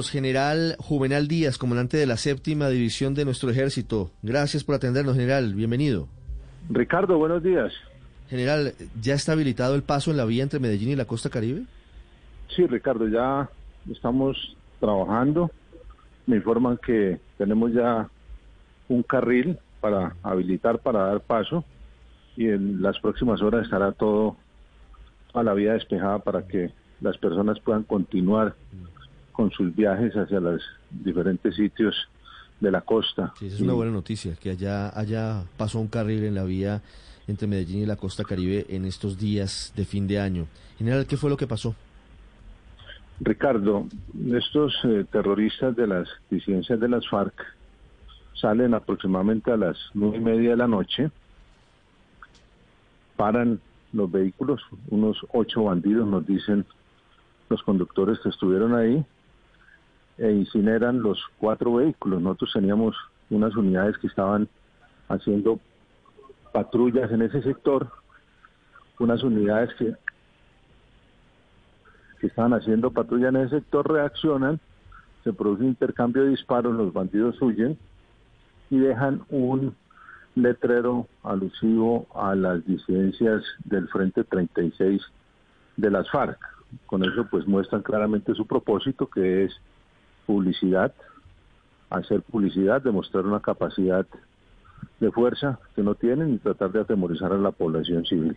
General Juvenal Díaz, comandante de la séptima división de nuestro ejército. Gracias por atendernos, general. Bienvenido. Ricardo, buenos días. General, ¿ya está habilitado el paso en la vía entre Medellín y la costa caribe? Sí, Ricardo, ya estamos trabajando. Me informan que tenemos ya un carril para habilitar, para dar paso, y en las próximas horas estará todo a la vía despejada para que las personas puedan continuar con sus viajes hacia los diferentes sitios de la costa. Sí, esa es una buena noticia, que allá, allá pasó un carril en la vía entre Medellín y la costa caribe en estos días de fin de año. General, ¿qué fue lo que pasó? Ricardo, estos eh, terroristas de las disidencias de las FARC salen aproximadamente a las nueve y media de la noche, paran los vehículos, unos ocho bandidos nos dicen los conductores que estuvieron ahí, e incineran los cuatro vehículos. Nosotros teníamos unas unidades que estaban haciendo patrullas en ese sector, unas unidades que, estaban haciendo patrulla en ese sector reaccionan, se produce un intercambio de disparos, los bandidos huyen y dejan un letrero alusivo a las disidencias del Frente 36 de las FARC. Con eso pues muestran claramente su propósito que es publicidad, hacer publicidad, demostrar una capacidad de fuerza que no tienen y tratar de atemorizar a la población civil.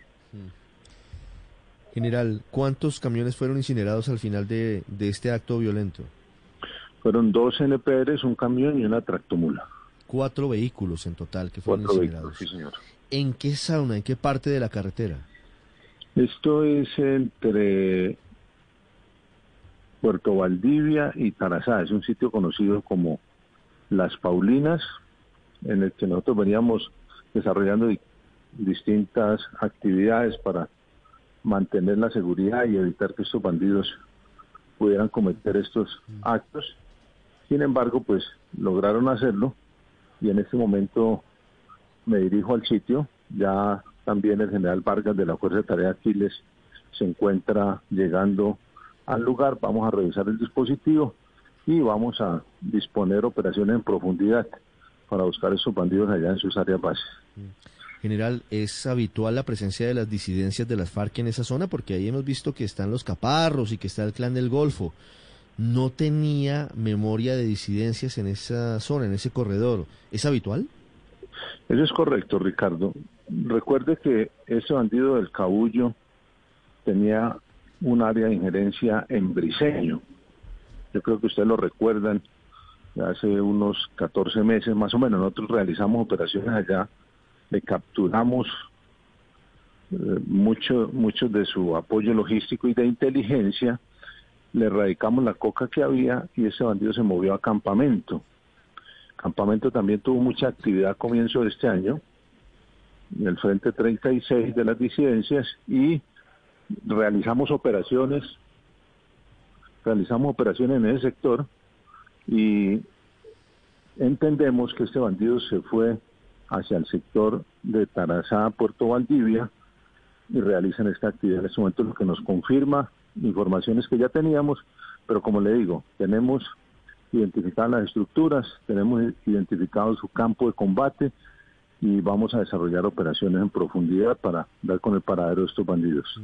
General, ¿cuántos camiones fueron incinerados al final de, de este acto violento? Fueron dos NPRs, un camión y una tractomula. Cuatro vehículos en total que fueron Cuatro incinerados. vehículos, sí señor. ¿En qué zona, en qué parte de la carretera? Esto es entre Puerto Valdivia y Tarazá. Es un sitio conocido como Las Paulinas, en el que nosotros veníamos desarrollando di- distintas actividades para mantener la seguridad y evitar que estos bandidos pudieran cometer estos actos. Sin embargo, pues lograron hacerlo y en este momento me dirijo al sitio. Ya también el general Vargas de la Fuerza de Tarea Aquiles se encuentra llegando al lugar. Vamos a revisar el dispositivo y vamos a disponer operaciones en profundidad para buscar a esos bandidos allá en sus áreas bases. General, ¿es habitual la presencia de las disidencias de las FARC en esa zona? Porque ahí hemos visto que están los caparros y que está el clan del Golfo. No tenía memoria de disidencias en esa zona, en ese corredor. ¿Es habitual? Eso es correcto, Ricardo. Recuerde que ese bandido del cabullo tenía un área de injerencia en Briseño. Yo creo que ustedes lo recuerdan, hace unos 14 meses más o menos, nosotros realizamos operaciones allá, le capturamos eh, mucho, mucho de su apoyo logístico y de inteligencia, le erradicamos la coca que había y ese bandido se movió a campamento. Campamento también tuvo mucha actividad a comienzo de este año, en el Frente 36 de las disidencias, y realizamos operaciones, realizamos operaciones en ese sector y entendemos que este bandido se fue hacia el sector de Tarazá, Puerto Valdivia, y realizan esta actividad en este momento, lo que nos confirma informaciones que ya teníamos, pero como le digo, tenemos identificadas las estructuras, tenemos identificado su campo de combate y vamos a desarrollar operaciones en profundidad para dar con el paradero de estos bandidos.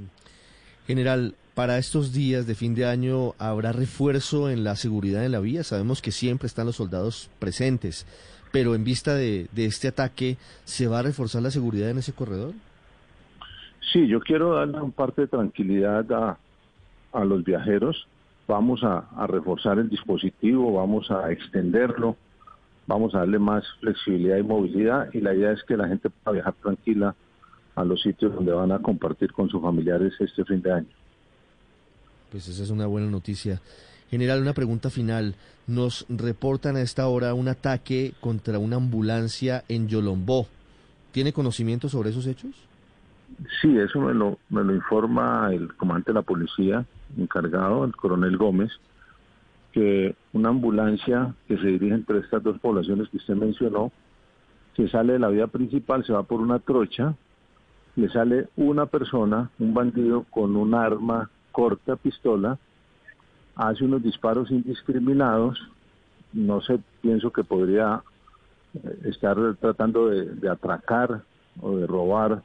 General, para estos días de fin de año, ¿habrá refuerzo en la seguridad en la vía? Sabemos que siempre están los soldados presentes, pero en vista de, este ataque, ¿se va a reforzar la seguridad en ese corredor? Sí, yo quiero darle un parte de tranquilidad a, a los viajeros. Vamos a reforzar el dispositivo, vamos a extenderlo, vamos a darle más flexibilidad y movilidad y la idea es que la gente pueda viajar tranquila a los sitios donde van a compartir con sus familiares este fin de año. Pues esa es una buena noticia. General, una pregunta final. Nos reportan a esta hora un ataque contra una ambulancia en Yolombó. ¿Tiene conocimiento sobre esos hechos? Sí, eso me lo, me lo informa el comandante de la policía encargado, el coronel Gómez, que una ambulancia que se dirige entre estas dos poblaciones que usted mencionó, que sale de la vía principal, se va por una trocha, le sale una persona, un bandido con un arma corta, pistola, hace unos disparos indiscriminados, no sé, pienso que podría eh, estar tratando de, atracar o de robar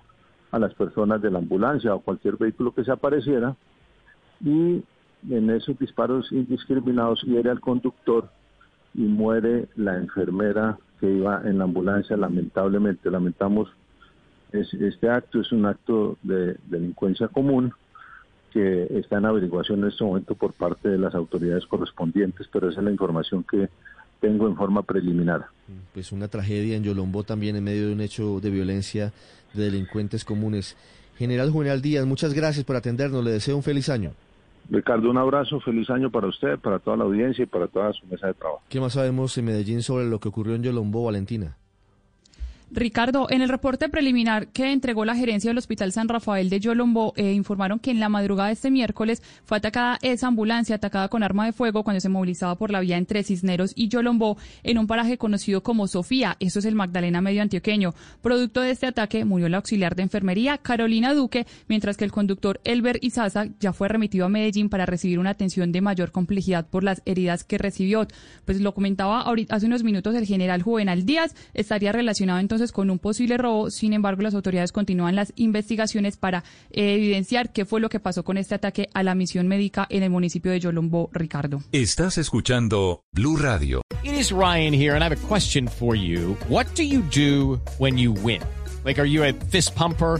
a las personas de la ambulancia o cualquier vehículo que se apareciera. Y en esos disparos indiscriminados hiere al conductor y muere la enfermera que iba en la ambulancia lamentablemente. Lamentamos este acto es un acto de delincuencia común que está en averiguación en este momento por parte de las autoridades correspondientes, pero esa es la información que tengo en forma preliminar. Pues una tragedia en Yolombó también en medio de un hecho de violencia de delincuentes comunes. General Juvenal Díaz, muchas gracias por atendernos. Le deseo un feliz año. Ricardo, un abrazo, feliz año para usted, para toda la audiencia y para toda su mesa de trabajo. ¿Qué más sabemos en Medellín sobre lo que ocurrió en Yolombó, Valentina? Ricardo, en el reporte preliminar que entregó la gerencia del Hospital San Rafael de Yolombo, eh, informaron que en la madrugada de este miércoles fue atacada esa ambulancia, atacada con arma de fuego cuando se movilizaba por la vía entre Cisneros y Yolombo, en un paraje conocido como Sofía, eso es el Magdalena Medio Antioqueño. Producto de este ataque murió la auxiliar de enfermería Carolina Duque, mientras que el conductor Elber Izaza ya fue remitido a Medellín para recibir una atención de mayor complejidad por las heridas que recibió. Pues lo comentaba hace unos minutos el general Juvenal Díaz, estaría relacionado entonces con un posible robo. Sin embargo, las autoridades continúan las investigaciones para eh, evidenciar qué fue lo que pasó con este ataque a la misión médica en el municipio de Yolombo, Ricardo. Estás escuchando Blue Radio. It is Ryan here and I have a question for you. What do you do when you win? Like, are you a fist pumper?